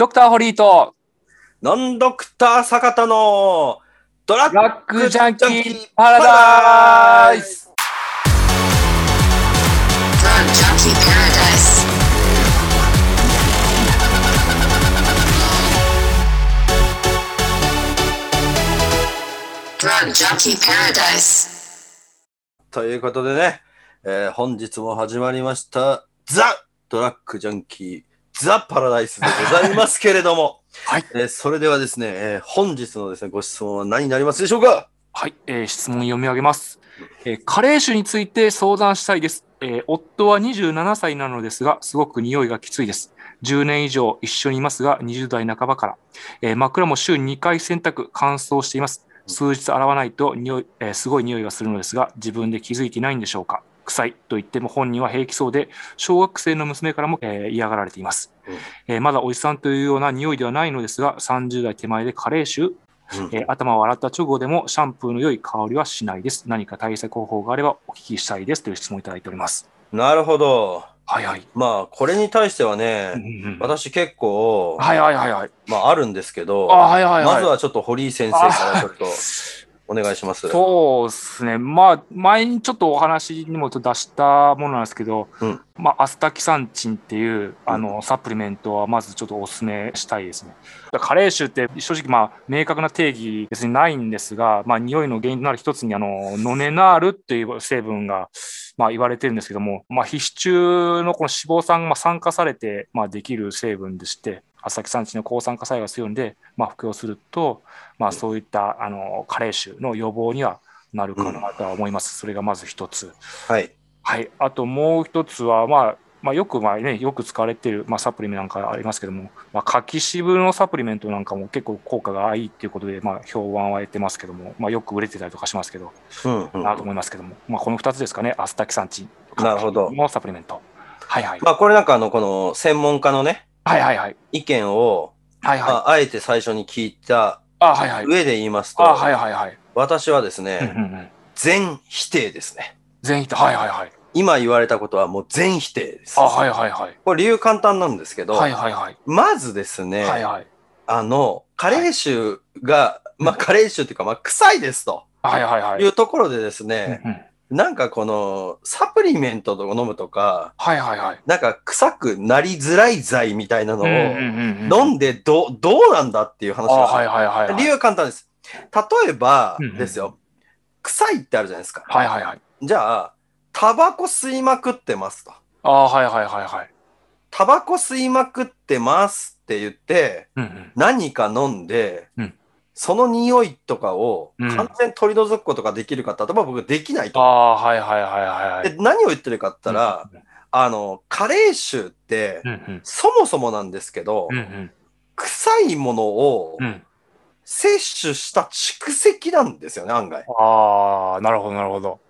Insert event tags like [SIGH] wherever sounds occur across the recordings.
ドクターホリーとノンドクター坂田のドラッブラックジャンキーパラダイス.ということでね、えー本日も始まりました、ザ・ドラッグジャンキー、ザ・パラダイスでございますけれども、はい。えーそれではですね、えー本日のですね、ご質問は何になりますでしょうか？はい、えー質問読み上げます、えー加齢臭について相談したいです、えー夫は27歳なのですが、すごく匂いがきついです。10年以上一緒にいますが、20代半ばから。えー枕も週2回洗濯、乾燥しています。数日洗わないと匂い、えーすごい匂いがするのですが、自分で気づいていないんでしょうか？臭いと言っても本人は平気そうで、小学生の娘からも、えー嫌がられています、うんえーまだおじさんというような匂いではないのですが、30代手前で加齢臭、うんえー頭を洗った直後でもシャンプーの良い香りはしないです。何か対策方法があればお聞きしたいですという質問をいただいております。なるほど。はいはい。まあ、これに対してはうんね、うんうん私結構、はいはいはいはい。まあ、あるんですけど、あはいはいはい。まずはちょっと堀井先生からちょっと [LAUGHS] お願いします。そうですね。まあ、前にちょっとお話にもちょっと出したものなんですけど、うんまあ、アスタキサンチンっていう、あの、サプリメントはまずちょっとお勧めしたいですね。加齢臭って正直、まあ、明確な定義別にないんですが、まあ、匂いの原因となる一つに、あの、ノネナールっていう成分が、まあ、言われてるんですけども、まあ、皮脂中のこの脂肪酸がまあ酸化されて、まあ、できる成分でして、アスタキサンチンの抗酸化作用が強いので、まあ、服用すると、まあ、そういったあの加齢臭の予防にはなるかなとは思います。それがまず一つ。はい。はい。あともう一つは、まあ、まあ、よくまあ、ね、よく使われている、まあ、サプリメントなんかありますけども、まあ、柿渋のサプリメントなんかも結構効果がいいっていうことで、まあ、評判は得てますけども、まあ、よく売れてたりとかしますけど、うんうんなと思いますけども、まあ、この2つですかね、アスタキサンチンなるほどのサプリメント。はいはい。まあ、これなんかあの、この専門家のね、はいはいはい。意見を、はいはい。まあ、あえて最初に聞いたあはいはい。上で言いますと、あはいはいはい。私はですうんうんね、うん全否定ですね。全員と、はいはいはい。今言われたことはもう全否定です。あはいはいはい。これ理由簡単なんですけど、はいはいはい。まずですね、はいはい。あの、加齢臭が、まあ、加齢臭っていうか、まあ、臭いですとはいはいはい。いうところでですうんね、うんなんかこの、サプリメントを飲むとか、はいはいはい。なんか臭くなりづらい剤みたいなのを飲飲んでどう、どうなんだっていう話あなんですよはいはいはいはい。理由は簡単です。例えばうんうんですよ、臭いってあるじゃないですか。はいはいはい。じゃあ、タバコ吸いまくってますと。あはいはいはいはい。タバコ吸いまくってますって言って、うんうん。何か飲んで、うんその匂いとかをうん完全に取り除くことができるかって、例えば僕できないあと。はいはいはいはいはい。で何を言ってるかって言ったら、あの、加齢臭って、うんうん。そもそもなんですけど、うんうん。臭いものをうん。摂取した蓄積なんですよね、案外。ああ、なるほどなるほど。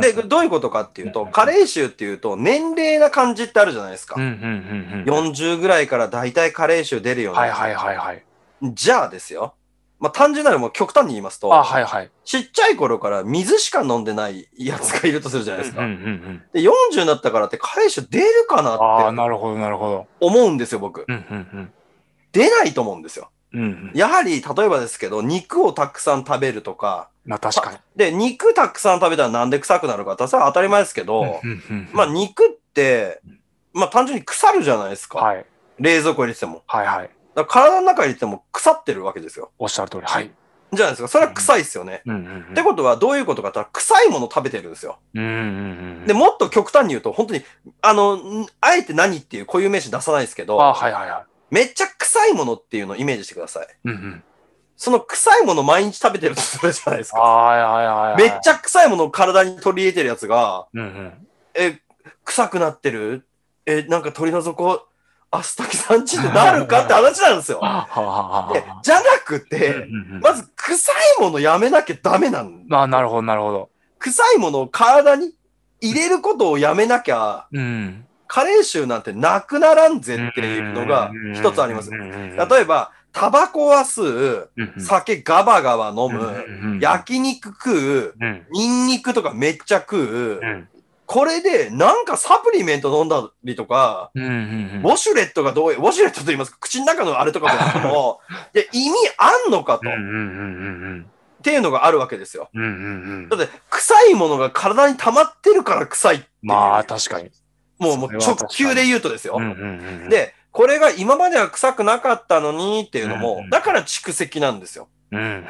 で、どういうことかっていうと、加齢臭っていうと、年齢な感じってあるじゃないですか。うんうんうんうん。40ぐらいから大体加齢臭出るような。はいはいはいはい。じゃあですよ。まあ、単純なのもう極端に言いますと、あはいはい。ちっちゃい頃から水しか飲んでないやつがいるとするじゃないですか。うんうんうん。で、40になったからって加齢臭出るかなああ、ってなるほどなるほど。思うんですよ、僕。うんうん出ないと思うんですよ。うん。うんうん。やはり、例えばですけど、肉をたくさん食べるとか、まあ確かに。で、肉たくさん食べたらなんで臭くなるかって、それは当たり前ですけど、うんうんうんまあ、肉って、まあ、単純に腐るじゃないですか。はい冷蔵庫入れてても。はいはい。だから体の中に入れても腐ってるわけですよ。おっしゃる通り。はい。じゃないですか。それは臭いですよね。うんうんうん。ってことは、どういうことかって言ったら、臭いもの食べてるんですよ。うんうんうん。で、もっと極端に言うと、本当に、あの、んあえて何っていう固有名詞出さないですけど、あはいはいはい。めっちゃ臭いものっていうのをイメージしてください。うんうん。その臭いもの毎日食べてるとするじゃないですか。はいはいはいはい。めっちゃ臭いものを体に取り入れてるやつが、うんうん。え、臭くなってる？え、なんか取り除こう？アスタキサンチンってなるかって話なんですよ。[LAUGHS] であ。じゃなくて、まず臭いものやめなきゃダメなんあなるほどなるほど。臭いものを体に入れることをやめなきゃ、うん。加齢臭なんてなくならんぜっていうのが一つあります。例例えば、タバコは吸う、うん酒ガバガバ飲うんむ、うん焼肉食う、うんニンニクとかめっちゃ食うう、んこれでなんかサプリメント飲んだりとか、うんうんうんウォシュレットがどういう、ウォシュレットと言いますか、口の中のあれとかじゃなくても、[LAUGHS] で、意味あんのかと、っうんうんうんうんていうのがあるわけですよ。うんうんうんだって、臭いものが体に溜まってるから臭いって。まあ確かに。もう、もう直球で言うとですよ。うんうんうんで、これが今までは臭くなかったのにっていうのもうんう、んだから蓄積なんですよ。うんうん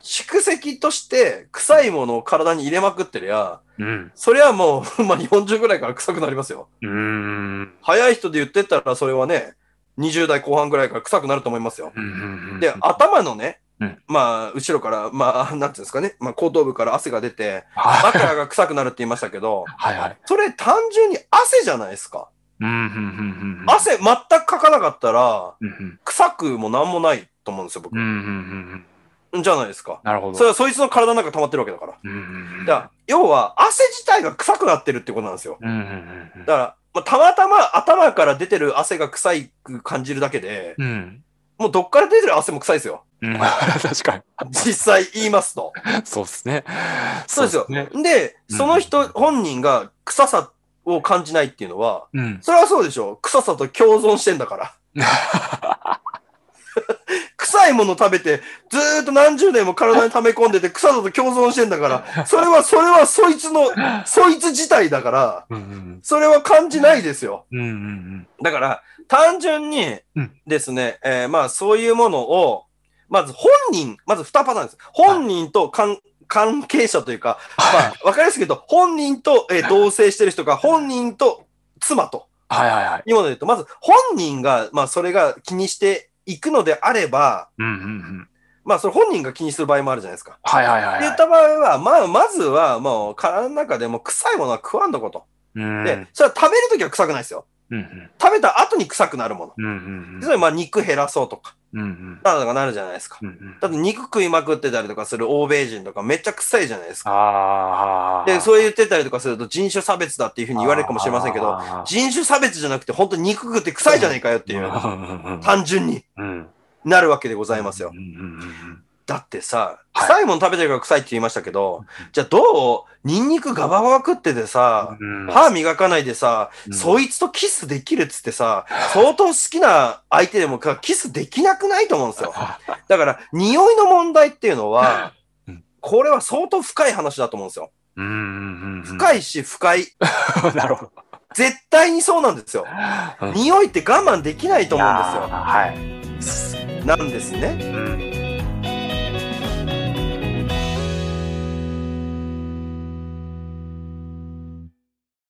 蓄積として臭いものを体に入れまくってりゃ、うんうんそれはもう、まあ40ぐらいから臭くなりますよ。うんうん早い人で言ってったらそれはね、20代後半ぐらいから臭くなると思いますよ。うんうんうんで、頭のね、うんまあ、後ろから、まあ、なんていうんですかね、まあ、後頭部から汗が出て、は枕が臭くなるって言いましたけど、いはい。それ単純に汗じゃないですか。うんうんうんうん汗全くかかなかったら、臭くもなんもないと思うんですよ、僕うん。うんうんうんじゃないですか。なるほど。それはそいつの体の中溜まってるわけだから。うんうんうんだから、要は、汗自体が臭くなってるってことなんですよ。うんうんうんだから、まあ、たまたま頭から出てる汗が臭いく感じるだけで、うんもうどっから出てる汗も臭いですよ。うん [LAUGHS] 確か実際言いますと。に。そうですね。そうですよ。ね。で、うんその人本人が臭さを感じないっていうのは、うん。それはそうでしょ。臭さと共存してんだから。臭いもの食べて、ずーっと何十年も体に溜め込んでて、臭さと共存してんだから、それは、それはそいつの、そいつ自体だから、うんうんそれは感じないですよ。うんうんだから、単純にうんですね、えーまあそういうものを、まず本人、まず2パターンです。本人と関関係者というか、まあわかりやすく言うと、本人と、えー同棲してる人が、本人と妻とはいはいはい。いうもので言うと、まず本人が、まあそれが気にしていくのであれば、うんうんうん。まあそれ本人が気にする場合もあるじゃないですか。はいはいはいはい。って言った場合は、まあまずはもう体の中でもう臭いものは食わんとこと。うんで、それは食べるときは臭くないですよ。うんうん食べた後に臭くなるもの。うんうんつまりまあ肉減らそうとか、うんうんなんとかなるじゃないですか。うんうん。だって肉食いまくってたりとかする欧米人とかめっちゃ臭いじゃないですか。ああ。で、そう言ってたりとかすると人種差別だっていうふうに言われるかもしれませんけど、人種差別じゃなくて本当に肉食って臭いじゃねえかよっていう、うん単純にうんなるわけでございますようん。うんうんだってさ、はい臭いもの食べてるから臭いって言いましたけど、じゃあどうニンニクガバガバ食っててさ、うん歯磨かないでさ、うんそいつとキスできるっつってさ、相当好きな相手でもかキスできなくないと思うんですよ。[LAUGHS] だから、匂いの問題っていうのはうん、これは相当深い話だと思うんですよ。うんうんうん。深いし深い。[LAUGHS] なるほど。絶対にそうなんですよ。うん匂いって我慢できないと思うんですよ。はい。なんですね。うん